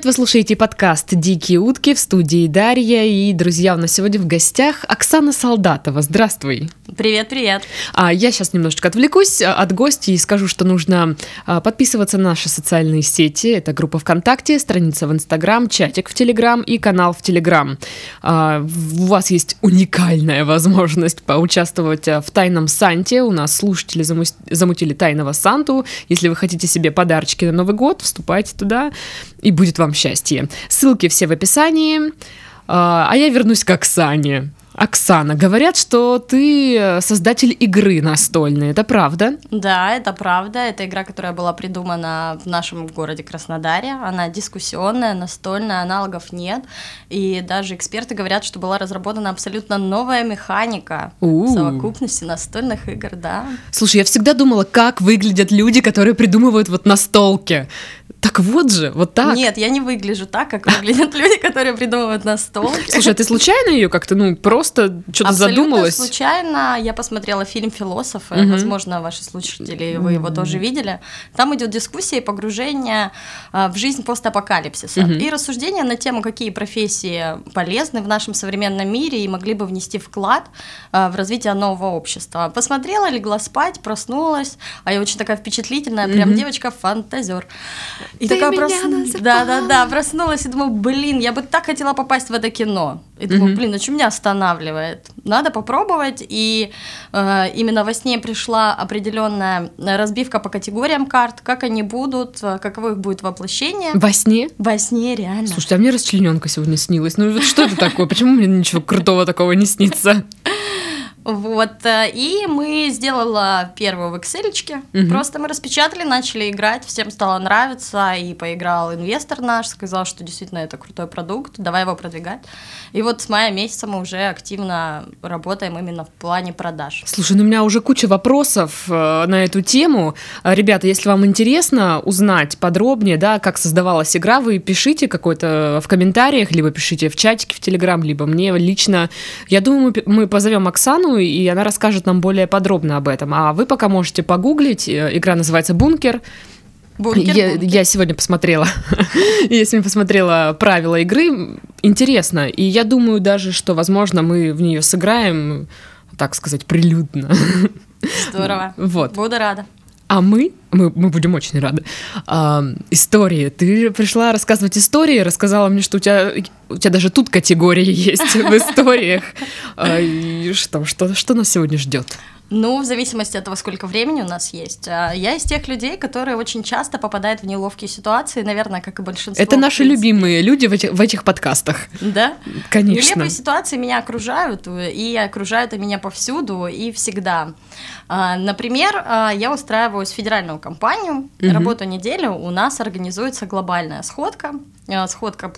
привет! Вы слушаете подкаст «Дикие утки» в студии Дарья. И, друзья, у нас сегодня в гостях Оксана Солдатова. Здравствуй! Привет, привет! А, я сейчас немножечко отвлекусь а, от гостей и скажу, что нужно а, подписываться на наши социальные сети. Это группа ВКонтакте, страница в Инстаграм, чатик в Телеграм и канал в Телеграм. А, у вас есть уникальная возможность поучаствовать а, в Тайном Санте. У нас слушатели замутили Тайного Санту. Если вы хотите себе подарочки на Новый год, вступайте туда и будет вам счастье. Ссылки все в описании. А, а я вернусь к Оксане. Оксана, говорят, что ты создатель игры настольной, это правда? Да, это правда. Это игра, которая была придумана в нашем городе Краснодаре. Она дискуссионная, настольная, аналогов нет. И даже эксперты говорят, что была разработана абсолютно новая механика У-у-у. совокупности настольных игр, да. Слушай, я всегда думала, как выглядят люди, которые придумывают вот настолки. Так вот же, вот так. Нет, я не выгляжу так, как выглядят люди, которые придумывают настолки. Слушай, а ты случайно ее как-то, ну, просто что-то задумалась? случайно. Я посмотрела фильм «Философы», угу. возможно, ваши слушатели, вы его тоже видели. Там идет дискуссия и погружение а, в жизнь постапокалипсиса. Угу. И рассуждение на тему, какие профессии полезны в нашем современном мире и могли бы внести вклад а, в развитие нового общества. Посмотрела, легла спать, проснулась, а я очень такая впечатлительная, прям девочка-фантазер. И Ты такая меня прос... Да, да, да, проснулась и думаю, блин, я бы так хотела попасть в это кино. И думаю, блин, а что меня останавливает? Надо попробовать. И э, именно во сне пришла определенная разбивка по категориям карт, как они будут, э, каково их будет воплощение. Во сне? Во сне, реально. Слушайте, а мне расчлененка сегодня снилась. Ну вот что это такое? Почему мне ничего крутого такого не снится? Вот, э, и мы сделала первую в Excel. Угу. Просто мы распечатали, начали играть, всем стало нравиться, и поиграл инвестор наш, сказал, что действительно это крутой продукт, давай его продвигать. И вот с мая месяца мы уже активно работаем именно в плане продаж. Слушай, ну у меня уже куча вопросов э, на эту тему. Э, ребята, если вам интересно узнать подробнее, да, как создавалась игра, вы пишите какой-то в комментариях, либо пишите в чатике в Телеграм, либо мне лично. Я думаю, мы позовем Оксану, и она расскажет нам более подробно об этом. А вы пока можете погуглить. Э, игра называется «Бункер». Бункер, я, бункер. я сегодня посмотрела, я сегодня посмотрела правила игры, интересно, и я думаю даже, что, возможно, мы в нее сыграем, так сказать, прилюдно. Здорово. Вот. Буду рада. А мы, мы, мы будем очень рады. А, истории. Ты пришла рассказывать истории, рассказала мне, что у тебя, у тебя даже тут категории есть в историях. А, и что, что, что нас сегодня ждет? Ну, в зависимости от того, сколько времени у нас есть. А, я из тех людей, которые очень часто попадают в неловкие ситуации, наверное, как и большинство. Это наши любимые люди в этих, в этих подкастах. Да? Конечно. Нелепые ситуации меня окружают, и окружают меня повсюду и всегда. А, например, а, я устраиваюсь в федеральную компанию, угу. работаю неделю, у нас организуется глобальная сходка, сходка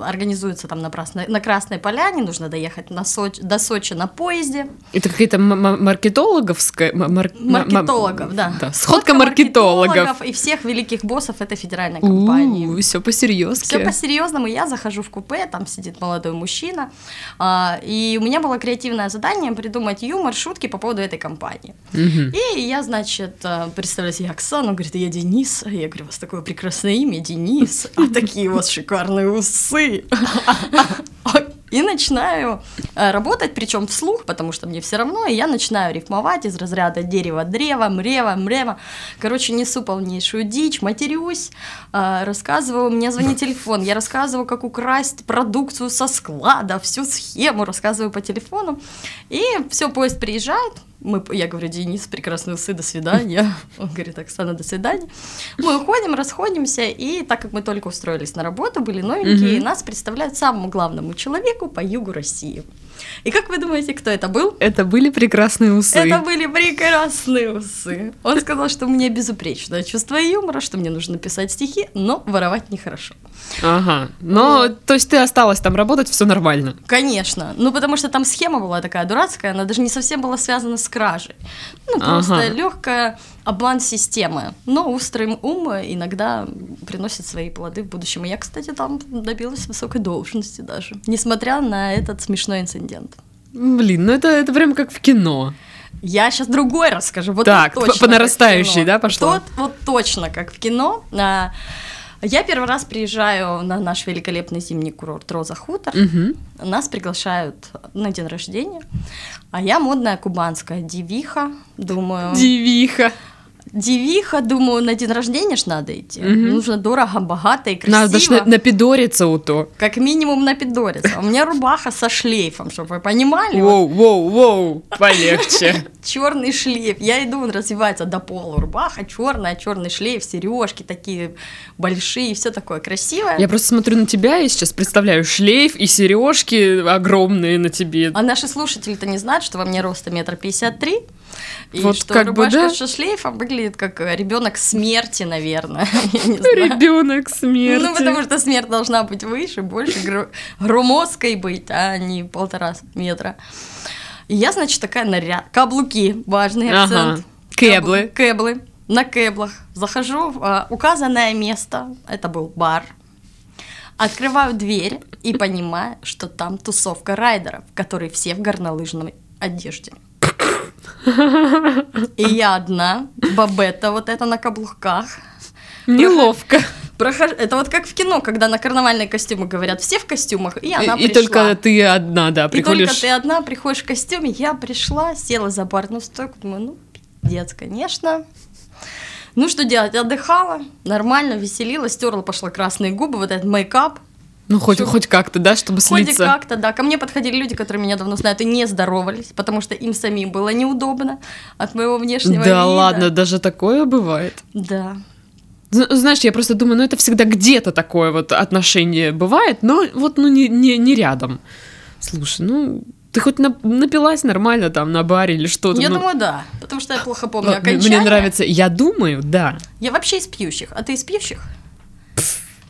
организуется там на, Красной, на Красной Поляне, нужно доехать на Сочи, до Сочи на поезде. Это какие-то маркетологовская... Мар... Маркетологов, да. да. Сходка, маркетологов. маркетологов. И всех великих боссов этой федеральной компании. Все по-серьезному. Все по-серьезному. Я захожу в купе, там сидит молодой мужчина, а, и у меня было креативное задание придумать юмор, шутки по поводу этой компании. Угу. И я, значит, э, представляю себе Оксану, говорит, я Денис. Я говорю, у вас такое прекрасное имя, Денис. А такие какие у вас шикарные усы. И начинаю э, работать, причем вслух, потому что мне все равно, и я начинаю рифмовать из разряда дерева, древа, мрева, мрева. Короче, несу полнейшую дичь, матерюсь, э, рассказываю, мне звонит телефон, я рассказываю, как украсть продукцию со склада, всю схему рассказываю по телефону. И все, поезд приезжает, мы, я говорю, Денис, прекрасные усы, до свидания. Он говорит, Оксана, до свидания. Мы уходим, расходимся, и так как мы только устроились на работу, были новенькие, нас представляют самому главному человеку по югу России. И как вы думаете, кто это был? Это были прекрасные усы. Это были прекрасные усы. Он сказал, что у меня безупречное чувство юмора, что мне нужно писать стихи, но воровать нехорошо. Ага. Но, вот. то есть ты осталась там работать, все нормально? Конечно. Ну, потому что там схема была такая дурацкая, она даже не совсем была связана с кражей. Ну, просто ага. легкая обман системы. Но острый ум иногда приносит свои плоды в будущем. И я, кстати, там добилась высокой должности даже, несмотря на этот смешной инцидент. Блин, ну это, это прям как в кино. Я сейчас другой расскажу. Вот так, точно по нарастающей, да, пошло? Вот, вот точно как в кино. А, Я первый раз приезжаю на наш великолепный зимний курорт Роза Хутор. Мгм. Нас приглашают на день рождения, а я модная кубанская девиха, думаю. Девиха. Девиха, думаю, на день рождения ж надо идти. Мгм. Нужно дорого, богато и красиво. Надо ж на- напидориться у то. Как минимум напидориться. У меня рубаха со шлейфом, чтобы вы понимали. Воу, воу, воу, полегче. черный шлейф. Я иду, он развивается до пола. Рубаха черная, черный шлейф, сережки такие большие, все такое красивое. Я просто смотрю на тебя и сейчас представляю шлейф и сережки огромные на тебе. А наши слушатели-то не знают, что во мне роста метр пятьдесят три. И Вот что как бы рубашка да. со шлейфом выглядит как ребенок смерти, наверное. Ребенок смерти. Ну, потому что смерть должна быть выше, больше, гро- громоздкой быть, а не полтора метра. И я, значит, такая наряд. Каблуки, важный Ага. акцент. Кэблы. Кэблы. На кэблах. Захожу в а, указанное место. Это был бар. Открываю дверь и понимаю, что там тусовка райдеров, которые все в горнолыжной одежде. И я одна, бабета вот это на каблуках. Неловко. Прохожу... Это вот как в кино, когда на карнавальные костюмы говорят, все в костюмах, и она И, и пришла. только ты одна, да, И только приходишь. ты одна приходишь в костюме. Я пришла, села за барную стойку, думаю, ну, пиздец, конечно. Ну, что делать? Отдыхала, нормально, веселилась, стерла, пошла красные губы, вот этот мейкап. Ну, хоть, Всё. хоть как-то, да, чтобы Хоть слиться. как-то, да. Ко мне подходили люди, которые меня давно знают, и не здоровались, потому что им самим было неудобно от моего внешнего Да вида. ладно, даже такое бывает. Да. Знаешь, я просто думаю, ну это всегда где-то такое вот отношение бывает, но вот ну не, не, не рядом. Слушай, ну ты хоть на- напилась нормально там на баре или что-то? Я ну, думаю, да, потому что я плохо помню окончание. Мне нравится, я думаю, да. Я вообще из пьющих, а ты из пьющих?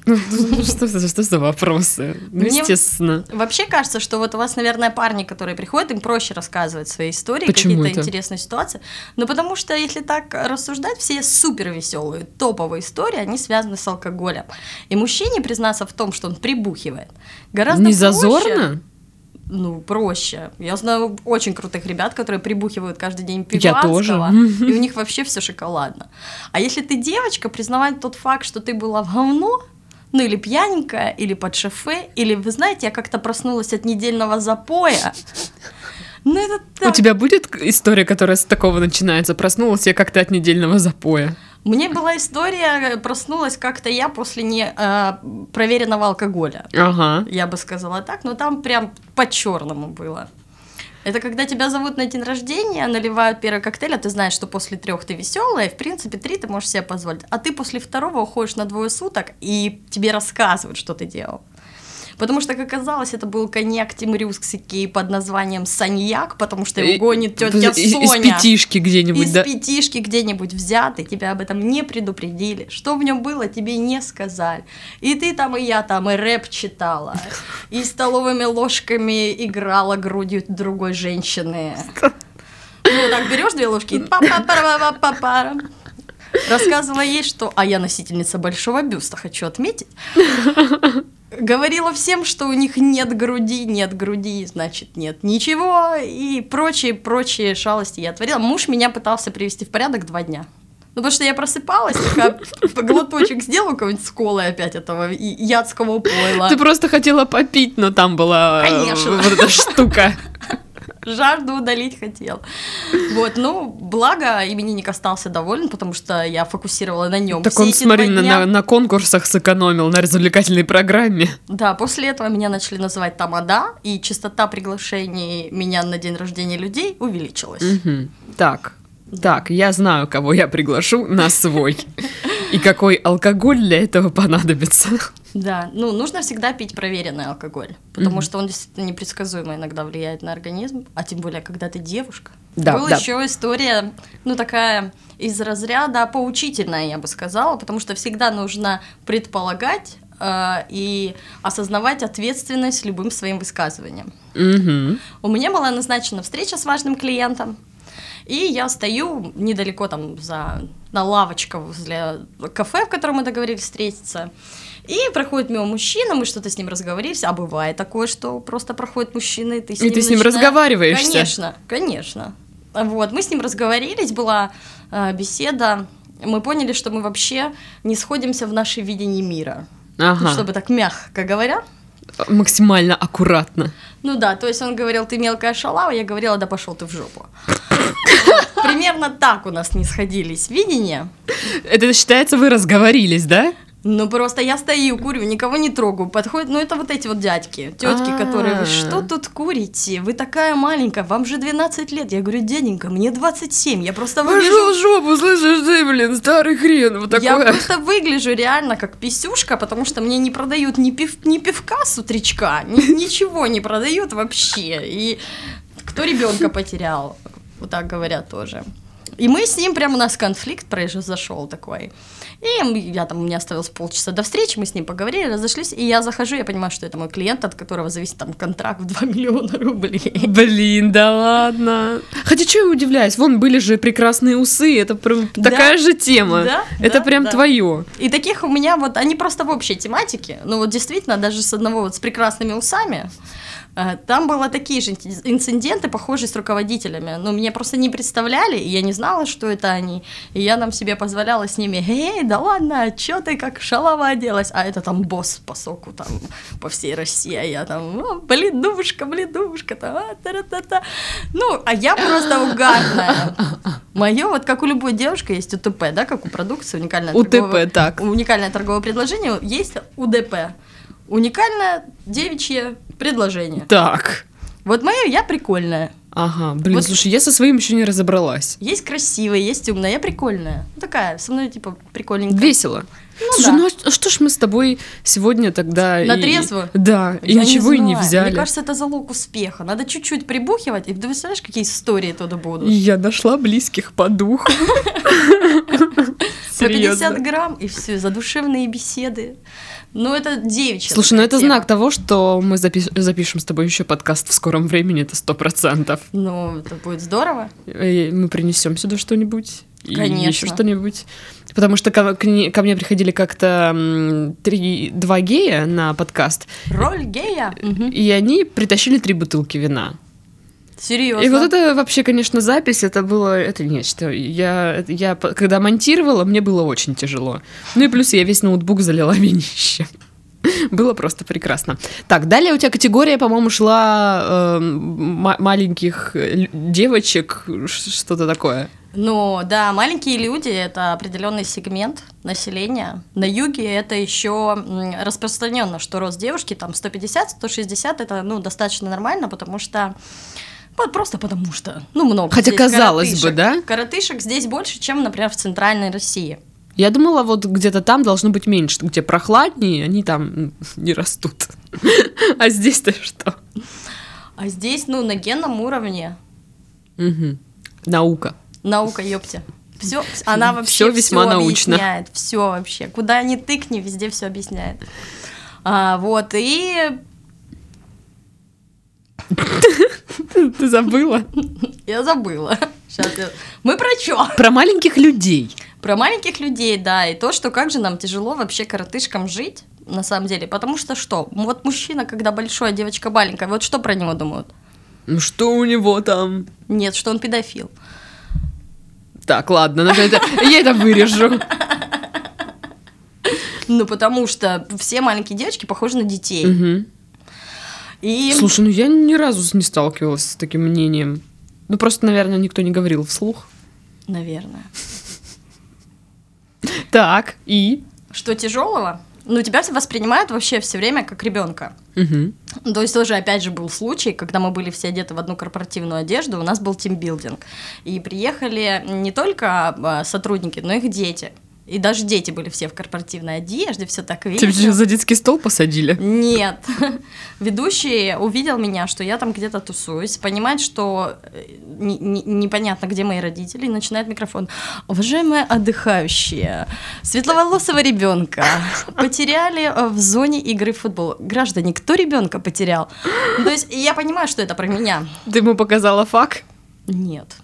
Ну, Что, за- что за вопросы? Ну, Мне- естественно. Вообще кажется, что вот у вас, наверное, парни, которые приходят, им проще рассказывать свои истории, какие-то интересные ситуации. Ну, потому что, если так рассуждать, все супер веселые, топовые истории, они связаны с алкоголем. И мужчине признаться в том, что он прибухивает, гораздо Не проще. зазорно? Ну, проще. Я знаю очень крутых ребят, которые прибухивают каждый день Я пиванского, тоже. и у них вообще все шоколадно. А если ты девочка, признавать тот факт, что ты была в говно, ну или пьяненькая, или под шофе, или, вы знаете, я как-то проснулась от недельного запоя. Ну это У так. тебя будет история, которая с такого начинается? Проснулась я как-то от недельного запоя. Мне была история, проснулась как-то я после не э, проверенного алкоголя. Ага. я бы сказала так, но там прям по-черному было. Это когда тебя зовут на день рождения, наливают первый коктейль, а ты знаешь, что после трех ты веселая, и в принципе три ты можешь себе позволить. А ты после второго уходишь на двое суток, и тебе рассказывают, что ты делал. Потому что, как оказалось, это был коньяк темрюкский под названием Саньяк, потому что его И- гонит тетя из, из Соня. пятишки где-нибудь, Из да? пятишки где-нибудь взятый, тебя об этом не предупредили. Что в нем было, тебе не сказали. И ты там, и я там, и рэп читала, и столовыми ложками играла грудью другой женщины. Ну, так берешь две ложки и па па па па па па Рассказывала ей, что... А я носительница большого бюста, хочу отметить. Говорила всем, что у них нет груди, нет груди, значит, нет ничего, и прочие-прочие шалости я творила. Муж меня пытался привести в порядок два дня. Ну, потому что я просыпалась, такая, глоточек сделала какой-нибудь с колой опять этого ядского пойла. Ты просто хотела попить, но там была э, Конечно. вот эта штука. жажду удалить хотел. Вот, ну, благо именинник остался доволен, потому что я фокусировала на нем. Так он, смотри, на, на- на конкурсах сэкономил, на развлекательной программе. Да, после этого меня начали называть Тамада, и частота приглашений меня на день рождения людей увеличилась. Мгм. Так, так, я знаю, кого я приглашу на свой. И какой алкоголь для этого понадобится. Да, ну, нужно всегда пить проверенный алкоголь, потому Мгм. что он действительно непредсказуемо иногда влияет на организм, а тем более, когда ты девушка. Да, Была да. еще история, ну, такая из разряда поучительная, я бы сказала, потому что всегда нужно предполагать э, и осознавать ответственность любым своим высказыванием. Мгм. У меня была назначена встреча с важным клиентом, и я стою недалеко там за, на лавочке возле кафе, в котором мы договорились встретиться. И проходит мимо мужчина, мы что-то с ним разговорились, а бывает такое, что просто проходит мужчина, и ты с И ним ты с ним начинаешь- разговариваешься. Конечно, конечно. Вот, мы с ним разговорились, была э, беседа мы поняли, что мы вообще не сходимся в нашей видении мира. Ага. Чтобы так мягко говоря. Максимально аккуратно. Ну да, то есть он говорил, ты мелкая шалава, я говорила, да пошел ты в жопу. Примерно так у нас не сходились видения. Это считается, вы разговорились, да? Ну просто я стою, курю, никого не трогаю. Подходит, ну это вот эти вот дядьки, тетки, А. которые, вы что тут курите? Вы такая маленькая, вам же 12 лет. Я говорю, дяденька, мне 27, я просто выгляжу... в жопу, слышишь ты, блин, старый хрен, вот Я просто выгляжу реально как писюшка, потому что мне не продают ни, пив, ни пивка с утречка, ни- ничего не продают вообще. И кто ребенка потерял, вот так говорят тоже. И мы с ним, прям у нас конфликт произошел такой. И я там, у меня оставилось полчаса до встречи, мы с ним поговорили, разошлись, и я захожу, я понимаю, что это мой клиент, от которого зависит там контракт в 2 миллиона рублей. Блин, да ладно. Хотя что я удивляюсь, вон были же прекрасные усы, это прям Да. такая же тема. Да, это да, прям да. твое. И таких у меня вот, они просто в общей тематике, ну вот действительно, даже с одного вот с прекрасными усами, там было такие же инци- инциденты, похожие с руководителями. Но меня просто не представляли, и я не знала, что это они. И я нам себе позволяла с ними, эй, да ладно, чё ты как шалава оделась? А это там босс по соку там по всей России, а я там, «О, блин, душка, блин, душка, там, а, та-ра-та-та». Ну, а я просто угарная. Мое, вот как у любой девушки есть УТП, да, как у продукции, уникальное УТП, торговое- так. Уникальное торговое предложение, есть УДП. Уникальное девичье предложение. Так. Вот мое я прикольная. Ага, блин, Вот- слушай, я со своим еще не разобралась. Есть красивая, есть умная, я прикольная. Ну, такая, со мной типа прикольненькая. Весело. Ну Слушай, да. ну а что ж мы с тобой сегодня тогда... и- На трезво? Да, и Я ничего и не взяли. Мне кажется, это залог успеха. Надо чуть-чуть прибухивать, и ты представляешь, какие истории туда будут? И я нашла близких по духу. По 50 Серьезно. грамм, и все, задушевные беседы. Ну, это девичья. Слушай, ну это тема. знак того, что мы запиш- запишем с тобой еще подкаст в скором времени, это сто процентов. Ну, это будет здорово. И Мы принесем сюда что-нибудь. И Конечно. еще что-нибудь. Потому что ко, ко мне приходили как-то три, два гея на подкаст, Роль гея. Мгм. и они притащили три бутылки вина. Серьезно. И вот это вообще, конечно, запись, это было, это нечто. Я, я когда монтировала, мне было очень тяжело. Ну и плюс я весь ноутбук залила винищем. Было просто прекрасно. Так, далее у тебя категория, по-моему, шла эм, маленьких э, лю- девочек, что-то такое. Ну, да, маленькие люди это определенный сегмент населения. На юге это еще распространенно, что рост девушки там 150-160 это ну достаточно нормально, потому что просто потому что, ну, много. Хотя здесь казалось бы, коротышек. да? Коротышек здесь больше, чем, например, в центральной России. Я думала, вот где-то там должно быть меньше, где прохладнее, они там не растут. А здесь-то что? А здесь, ну, на генном уровне Мгм. Наука. наука, ёпте. Все, она вообще Всё весьма научно. объясняет, все вообще. Куда ни тыкни, везде все объясняет. А, вот, и Ты забыла? я забыла. Щас я- Мы про чё? Про маленьких людей. Про маленьких людей, да, и то, что как же нам тяжело вообще коротышкам жить, на самом деле. Потому что что? Вот мужчина, когда большой, а девочка маленькая, вот что про него думают? Ну что у него там? Нет, что он педофил. Так, ладно, надо это- я это вырежу. Ну, потому что все маленькие девочки похожи на детей. Мгм. И Слушай, ну я ни разу не сталкивалась с таким мнением. Ну просто, наверное, никто не говорил вслух. наверное. Так, и? Что тяжелого? Ну, тебя воспринимают вообще все время как ребенка. Мгм. То есть тоже, опять же, был случай, когда мы были все одеты в одну корпоративную одежду, у нас был тимбилдинг. И приехали не только а, сотрудники, но и их дети. И даже дети были все в корпоративной одежде, все так Тебя весело. за детский стол посадили? Нет. Ведущий увидел меня, что я там где-то тусуюсь, понимает, что э, не- не- непонятно, где мои родители, и начинает микрофон. Уважаемые отдыхающие, светловолосого ребенка потеряли э, в зоне игры в футбол. Граждане, кто ребенка потерял? То есть я понимаю, что это про меня. Ты ему показала фак? Нет.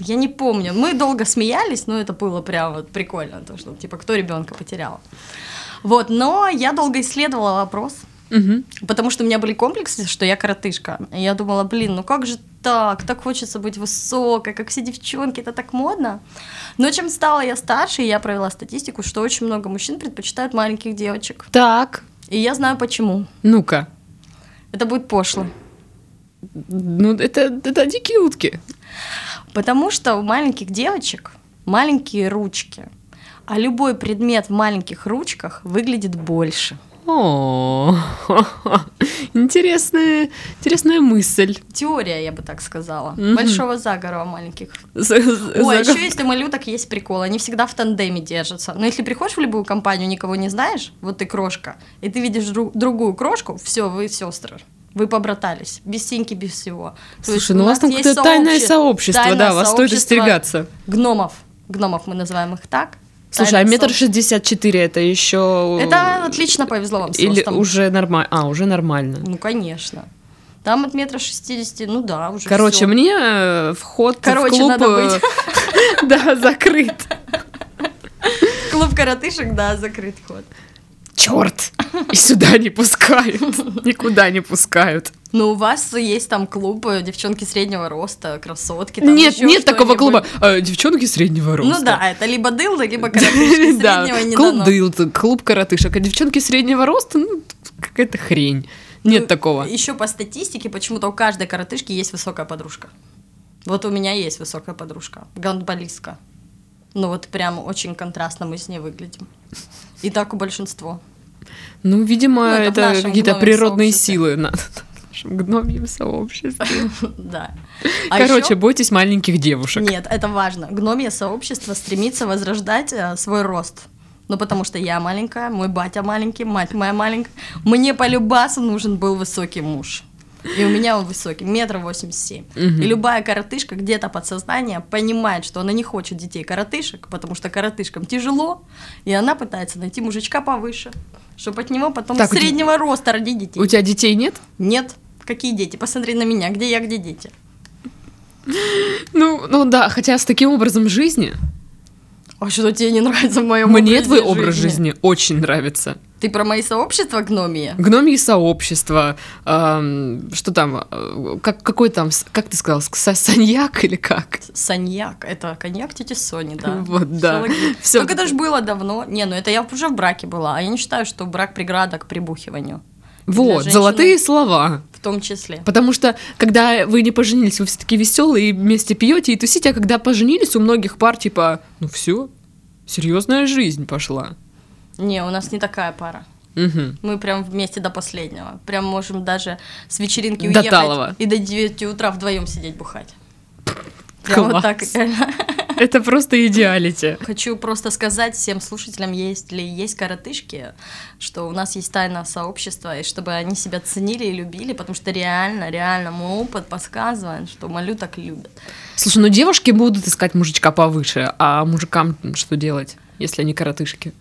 Я не помню. Мы долго смеялись, но это было прям вот прикольно, то, что типа кто ребенка потерял. Вот, но я долго исследовала вопрос. Мгм. Потому что у меня были комплексы, что я коротышка. И я думала, блин, ну как же так? Так хочется быть высокой, как все девчонки, это так модно. Но чем стала я старше, я провела статистику, что очень много мужчин предпочитают маленьких девочек. Так, И я знаю почему. ну-ка. Это будет пошло. Ну, это, это дикие утки. Потому что у маленьких девочек маленькие ручки. А любой предмет в маленьких ручках выглядит больше. О, интересная, интересная мысль. Теория, я бы так сказала. Мгм. Большого загора у маленьких. За- Ой, еще если малюток есть прикол, они всегда в тандеме держатся. Но если приходишь в любую компанию, никого не знаешь, вот ты крошка, и ты видишь дру- другую крошку, все, вы сестры. Вы побратались, без синьки, без всего. Есть Слушай, ну у вас там какое-то тайное сообще- сообщество, тайное да, вас стоит остерегаться. Гномов. Гномов мы называем их так. Слушай, а метр шестьдесят четыре это еще... Это отлично повезло вам с Или ростом. уже нормально? А, уже нормально. Ну, конечно. Там от метра шестидесяти, ну да, уже Короче, всё. мне э, вход Короче, в клуб... надо э, Да, закрыт. Клуб коротышек, да, закрыт ход. Черт! И сюда не пускают. Никуда не пускают. Ну, у вас есть там клуб э, девчонки среднего роста, красотки. там Нет, нет такого клуба. Э, Девчонки среднего роста. Ну да, это либо дылда, либо коротышки. Да, не клуб дано. дылд, клуб коротышек. А девчонки среднего роста, ну, какая-то хрень. Нет Ну, такого. Еще по статистике, почему-то у каждой коротышки есть высокая подружка. Вот у меня есть высокая подружка, гандболистка. Ну вот прям очень контрастно мы с ней выглядим. И так у большинства. Ну, видимо, Ну, это это какие-то природные сообществе. силы надо нашем гномьем сообществе. Да. А Короче, ещё- бойтесь маленьких девушек. Нет, это важно. Гномье сообщество стремится возрождать э, свой рост. Ну, потому что я маленькая, мой батя маленький, мать моя маленькая. Мне по любасу нужен был высокий муж. И у меня он высокий, метр восемьдесят семь. И любая коротышка где-то подсознание понимает, что она не хочет детей коротышек, потому что коротышкам тяжело, и она пытается найти мужичка повыше, чтобы от него потом Так, у тебя- среднего роста родить детей. У тебя детей нет? Нет, какие дети? Посмотри на меня, где я, где дети. Ну, ну да, хотя с таким образом жизни А что тебе не нравится в моем мне твой образ жизни очень нравится. Ты про мои сообщества гномии? Гномьи сообщества, эм, что там, э, как, какой там, как ты сказал, саньяк или как? Саньяк. Это коньяк тети Сони, да. Вот, да. Всё. Только это же было давно. Не, ну это я уже в браке была. А я не считаю, что брак преграда к прибухиванию. Вот, женщины- золотые слова. В том числе. Потому что, когда вы не поженились, вы все таки веселые, и вместе пьете и тусите, а когда поженились, у многих пар типа, ну все, серьезная жизнь пошла. Не, у нас не такая пара. Мгм. Мы прям вместе до последнего. Прям можем даже с вечеринки До уехать талого. и до 9 утра вдвоем сидеть бухать. Прям вот так. Класс. Это просто идеалити. Хочу просто сказать всем слушателям, есть ли есть коротышки, что у нас есть тайное сообщество, и чтобы они себя ценили и любили, потому что реально, реально мой опыт подсказывает, что малюток любят. Слушай, ну девушки будут искать мужичка повыше, а мужикам что делать, если они коротышки?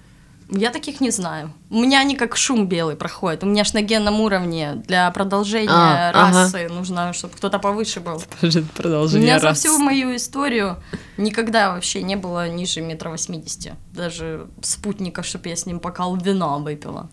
Я таких не знаю. У меня они как шум белый проходят. У меня ж на генном уровне для продолжения А, ага. расы нужно, чтобы кто-то повыше был. Подожди, У продолжение меня за раз. всю мою историю никогда вообще не было ниже метра восьмидесяти. Даже спутника, чтобы я с ним бокал вина выпила.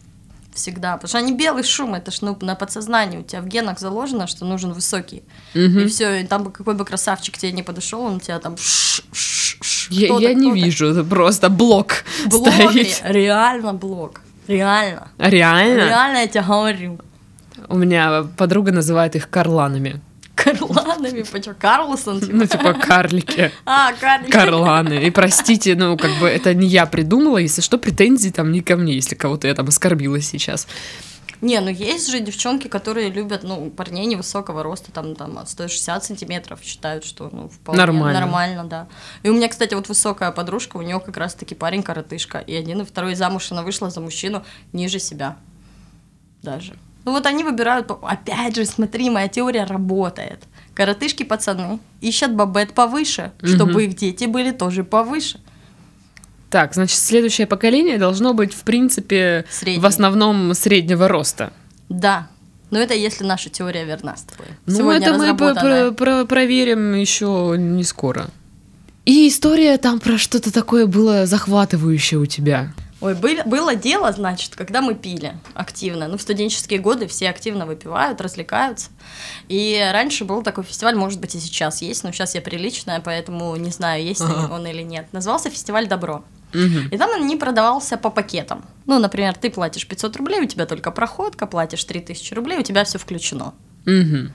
Всегда. Потому что они белый шум, это ж ну, на подсознании. У тебя в генах заложено, что нужен высокий. Мгм. И все, и там бы какой бы красавчик к тебе не подошел, он тебя там... ш- ш- ш- Я, я не вижу, это просто блок, Блок, стоит. ре- реально блок. Реально. Реально? Реально я тебе говорю. У меня подруга называет их карланами. Карланами, почему? Карлсон, типа? Ну, типа карлики. А, карлик. Карланы. И простите, ну, как бы это не я придумала, если что, претензии там не ко мне, если кого-то я там оскорбила сейчас. Не, ну есть же девчонки, которые любят, ну, парней невысокого роста, там, там, от 160 сантиметров, считают, что, ну, вполне Нормально. нормально, да. И у меня, кстати, вот высокая подружка, у нее как раз-таки парень коротышка, и один, и второй замуж она вышла за мужчину ниже себя даже. Ну вот они выбирают, опять же, смотри, моя теория работает. Коротышки пацаны ищут бабет повыше, чтобы их дети были тоже повыше. Так, значит, следующее поколение должно быть, в принципе, Среднее. в основном среднего роста. Да. Но это если наша теория верна с тобой. Ну, Сегодня это мы про- про- про- проверим еще не скоро. И история там про что-то такое было захватывающее у тебя. Ой, были, было дело, значит, когда мы пили активно. Ну, в студенческие годы все активно выпивают, развлекаются. И раньше был такой фестиваль, может быть, и сейчас есть, но сейчас я приличная, поэтому не знаю, есть Ага. он или нет. Назывался фестиваль «Добро». Мгм. И там он не продавался по пакетам. Ну, например, ты платишь 500 рублей, у тебя только проходка, платишь 3000 рублей, у тебя все включено. Мгм.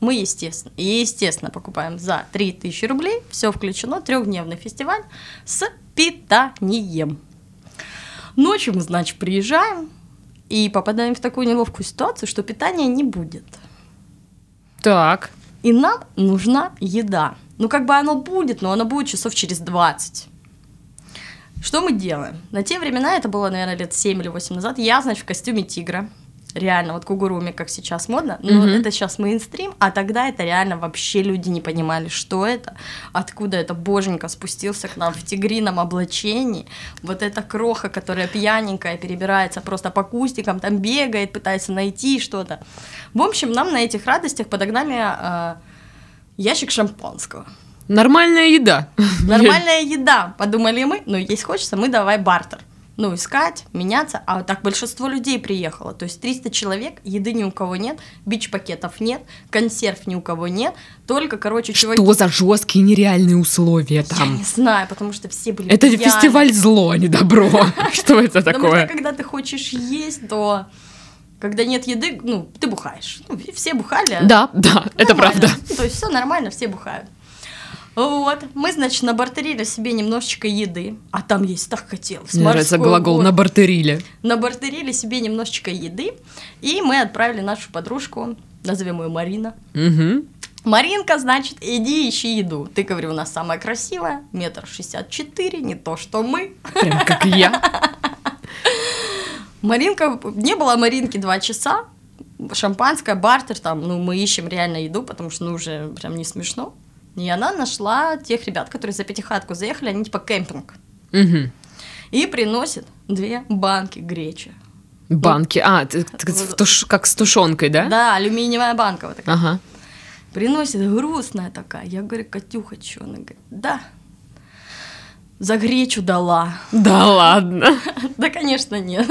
Мы, естественно, естественно покупаем за 3000 рублей, все включено, трехдневный фестиваль с питанием. Ночью мы, значит, приезжаем и попадаем в такую неловкую ситуацию, что питания не будет. Так. И нам нужна еда. Ну, как бы оно будет, но оно будет часов через 20. Что мы делаем? На те времена, это было, наверное, лет 7 или 8 назад, я, значит, в костюме тигра. Реально, вот кугуруми, как сейчас модно, но Мгм. это сейчас мейнстрим, а тогда это реально вообще люди не понимали, что это, откуда это боженька спустился к нам в тигрином облачении, вот эта кроха, которая пьяненькая, перебирается просто по кустикам, там бегает, пытается найти что-то. В общем, нам на этих радостях подогнали э, ящик шампанского. Нормальная еда. Нормальная еда, подумали мы, но есть хочется, мы давай бартер. Ну, искать, меняться, а вот так большинство людей приехало, то есть 300 человек, еды ни у кого нет, бич-пакетов нет, консерв ни у кого нет, только, короче, чуваки... Что за жесткие нереальные условия Я там? не знаю, потому что все были Это пьяны. фестиваль зло, а не добро. Что это Потому что такое? когда ты хочешь есть, то когда нет еды, ну, ты бухаешь. Ну, все бухали. Да, да, это правда. То есть все нормально, все бухают. Вот, мы, значит, набартерили себе немножечко еды, а там есть так хотелось. Мне нравится глагол год. набартерили. Набартерили себе немножечко еды, и мы отправили нашу подружку, назовем ее Марина. Мгм. Маринка, значит, иди ищи еду. Ты, говорю, у нас самая красивая, метр шестьдесят четыре, не то, что мы. Прям как я. Маринка, не было Маринки два часа, шампанское, бартер, там, ну, мы ищем реально еду, потому что, ну, уже прям не смешно. И она нашла тех ребят, которые за пятихатку заехали, они типа кемпинг. Мгм. И приносит две банки гречи. Банки. А, ты- ты в туш- как с тушенкой, да? Да, алюминиевая банка вот такая. Ага. Приносит грустная такая. Я говорю, Катюха, что? Она говорит, да. За гречу дала. Да ладно. Да, конечно, нет.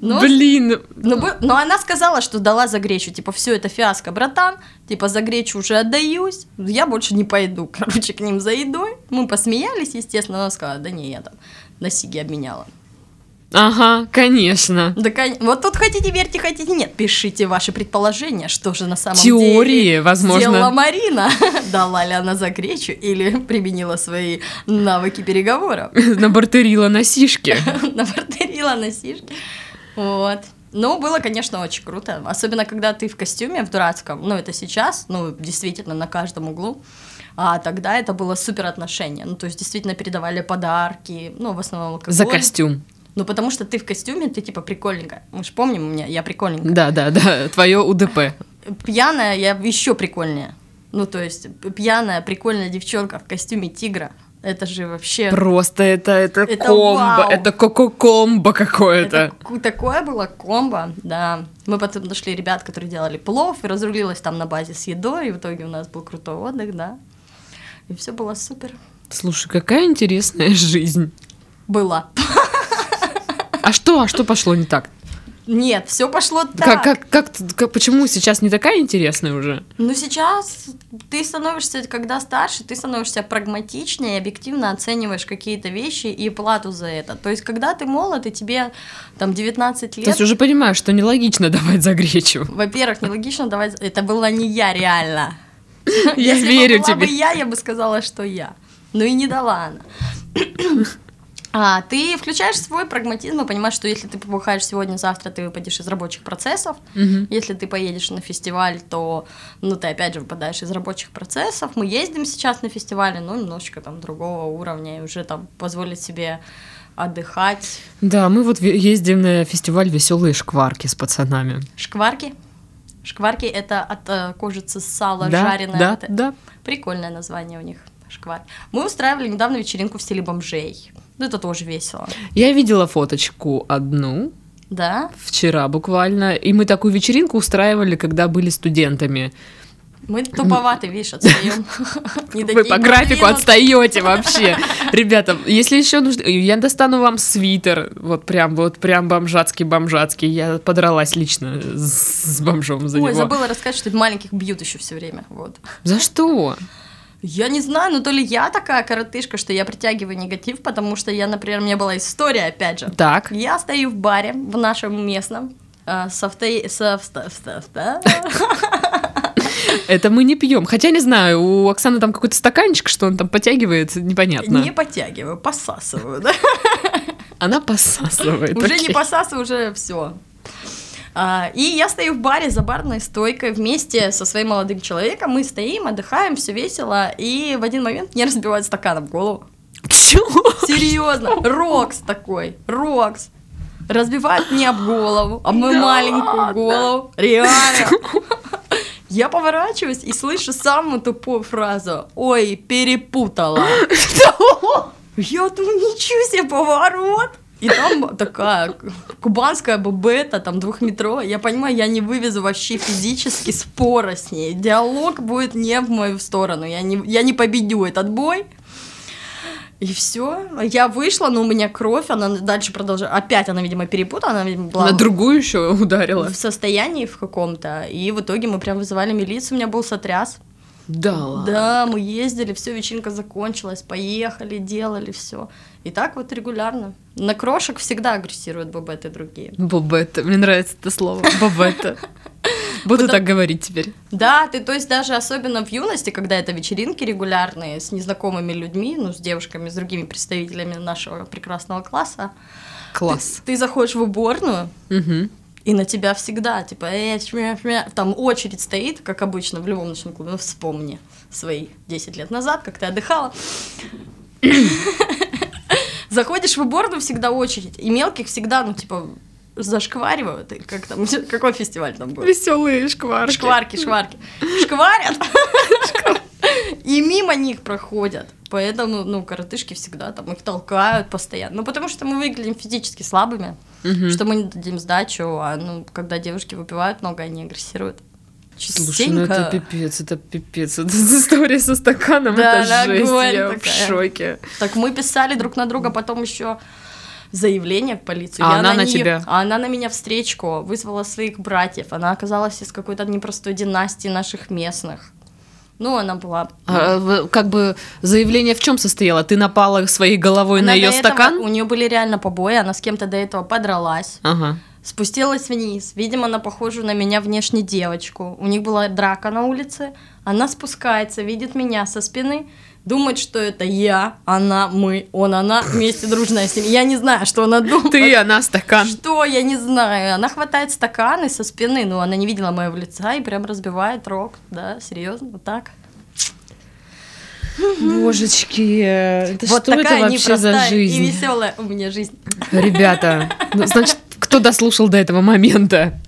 Но Блин. Но, но она сказала, что дала за гречу. Типа, все это фиаско, братан. Типа, за гречу уже отдаюсь. Я больше не пойду, короче, к ним за едой. Мы посмеялись, естественно. Она сказала, да не, я там на сиги обменяла. Ага, конечно. Да, кон- вот тут хотите верьте, хотите нет. Пишите ваши предположения, что же на самом Теории, деле возможно. сделала Марина. Дала ли она за гречу или применила свои навыки переговоров. Набартерила носишки. Набартерила носишки. Вот. Ну, было, конечно, очень круто. Особенно, когда ты в костюме, в дурацком. Ну, это сейчас, ну, действительно, на каждом углу. А тогда это было супер отношение. Ну, то есть, действительно, передавали подарки. Ну, в основном алкоголь. За костюм. Ну, потому что ты в костюме, ты, типа, прикольненькая. Мы же помним, у меня, я прикольненькая. Да, да, да. Твое УДП. Пьяная я еще прикольнее. Ну, то есть, пьяная, прикольная девчонка в костюме тигра. Это же вообще... Просто это, это, Это комбо. вау. Это коко-комбо какое-то. Это такое было комбо, да. Мы потом нашли ребят, которые делали плов, и разрулилось там на базе с едой, и в итоге у нас был крутой отдых, да. И все было супер. Слушай, какая интересная жизнь. Было. А что, а что пошло не так? Нет, все пошло так. Как, как, как, как- почему сейчас не такая интересная уже? Ну, сейчас ты становишься, когда старше, ты становишься прагматичнее и объективно оцениваешь какие-то вещи и плату за это. То есть, когда ты молод, и тебе там 19 лет... То есть уже понимаешь, что нелогично давать за гречу. Во-первых, нелогично давать... Это была не я реально. Я Если бы верю была бы я, я бы сказала, что я. Ну и не дала она. А, ты включаешь свой прагматизм и понимаешь, что если ты побухаешь сегодня, завтра ты выпадешь из рабочих процессов. Мгм. Если ты поедешь на фестиваль, то, ну, ты опять же выпадаешь из рабочих процессов. Мы ездим сейчас на фестивале, но немножечко там другого уровня, и уже там позволить себе отдыхать. Да, мы вот ездим на фестиваль веселые шкварки с пацанами. Шкварки. Шкварки — это от э, кожицы сала да, жареное. да, это- да. Прикольное название у них. Шкварки. Мы устраивали недавно вечеринку в стиле бомжей. Ну, это тоже весело. Я видела фоточку одну Да? вчера буквально, и мы такую вечеринку устраивали, когда были студентами. Мы туповаты, видишь, отстаем. Вы по графику отстаете вообще. Ребята, если еще нужно... Я достану вам свитер. Вот прям, вот прям бомжатский-бомжатский. Я подралась лично с, бомжом за Ой, него. забыла рассказать, что маленьких бьют еще все время. Вот. За что? Я не знаю, ну то ли я такая коротышка, что я притягиваю негатив, потому что я, например, у меня была история, опять же. Так. Я стою в баре в нашем местном, а, с авто... с авто- с авто- Это мы не пьем. Хотя не знаю, у Оксаны там какой-то стаканчик, что он там потягивает, непонятно. Не подтягиваю, посасываю, да? Она посасывает. Уже не посасываю, уже все. И я стою в баре за барной стойкой вместе со своим молодым человеком. Мы стоим, отдыхаем, все весело. И в один момент мне разбивают стаканом голову. Чего? Серьезно, Рокс такой, Рокс. Разбивает мне об голову, об мою Да маленькую ладно? голову. Реально. Я поворачиваюсь и слышу самую тупую фразу. Ой, перепутала. Я думаю, ничего себе поворот. И там такая кубанская бабета, там двухметровая. Я понимаю, я не вывезу вообще физически спора с ней. Диалог будет не в мою сторону. Я не, я не победю этот бой. И все. Я вышла, но у меня кровь, она дальше продолжает. Опять она, видимо, перепутала, она, видимо, была На другую еще ударила. в состоянии в каком-то. И в итоге мы прям вызывали милицию, у меня был сотряс. Да ладно. Да, мы ездили, все, вечеринка закончилась, поехали, делали все. И так вот регулярно. На крошек всегда агрессируют бабеты другие. Бобетта. Мне нравится это слово. Бобетта. Буду Потому- так говорить теперь. Да, ты, то есть даже особенно в юности, когда это вечеринки регулярные с незнакомыми людьми, ну, с девушками, с другими представителями нашего прекрасного класса, Класс. ты заходишь в уборную, Мгм. И на тебя всегда, типа, э, шмя, шмя. там очередь стоит, как обычно в любом ночном клубе. Ну, вспомни свои 10 лет назад, как ты отдыхала. Заходишь в уборную, всегда очередь. И мелких всегда, ну, типа, зашкваривают. Как там, какой фестиваль там был? Веселые шкварки. Шкварки, шкварки. Шкварят. И мимо них проходят. Поэтому, ну, коротышки всегда там их толкают постоянно. Ну, потому что мы выглядим физически слабыми, что мы не дадим сдачу, а, ну, когда девушки выпивают много, они агрессируют. Слушай, ну это Частенько. пипец, это пипец. Это история со стаканом, Да, это жесть, я в такая. шоке. Так мы писали друг на друга потом еще заявление в полицию. А Я она на неё- тебя? А она на меня встречку вызвала своих братьев. Она оказалась из какой-то непростой династии наших местных. Ну, она была... А, в- как бы заявление в чем состояло? Ты напала своей головой Она на ее этого- стакан? У нее были реально побои, она с кем-то до этого подралась. Ага. Спустилась вниз, видимо, на похожую на меня внешне девочку. У них была драка на улице. Она спускается, видит меня со спины, думает, что это я, она, мы, он, она, вместе дружная семья. Я не знаю, что она думает. Ты, она, стакан. Что, я не знаю. Она хватает стаканы со спины, но она не видела моего лица и прям разбивает рог. Да, серьезно, вот так. Божечки, это вот что это такая вообще за непростая и жизнь? веселая у меня жизнь. Ребята, ну, значит, кто дослушал до этого момента?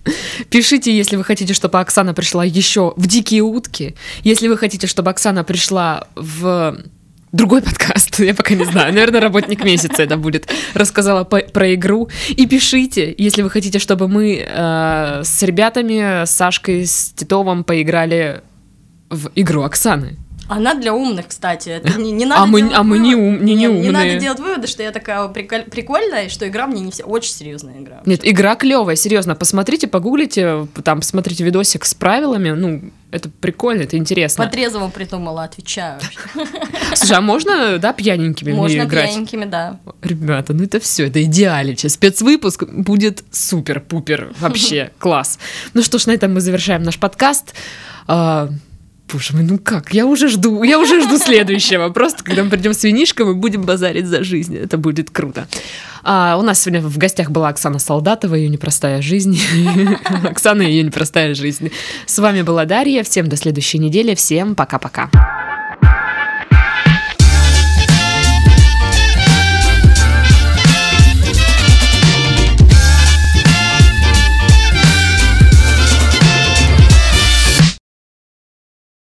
Пишите, если вы хотите, чтобы Оксана пришла еще в «Дикие утки», если вы хотите, чтобы Оксана пришла в другой подкаст, я пока не знаю, наверное, работник месяца это будет, рассказала по- про игру. И пишите, если вы хотите, чтобы мы э, с ребятами, с Сашкой, с Титовым поиграли в игру Оксаны. Она для умных, кстати. Это не, не надо А мы- а мы не ум- не- не Не надо умные. делать выводы, что я такая приколь- прикольная, и что игра мне не все. Очень серьезная игра. Нет, игра клевая, серьезно. Посмотрите, погуглите, там, посмотрите видосик с правилами. Ну, это прикольно, это интересно. По трезвому придумала, отвечаю. Слушай, а можно, да, пьяненькими Можно пьяненькими, да. Ребята, ну это все, это идеалича. Спецвыпуск будет супер-пупер, вообще класс. Ну что ж, на этом мы завершаем наш подкаст. Боже мой, ну как? Я уже жду, я уже жду следующего. Просто когда мы придем с винишком и будем базарить за жизнь. Это будет круто. А, у нас сегодня в гостях была Оксана Солдатова, ее непростая жизнь. Оксана и ее непростая жизнь. С вами была Дарья. Всем до следующей недели. Всем пока-пока.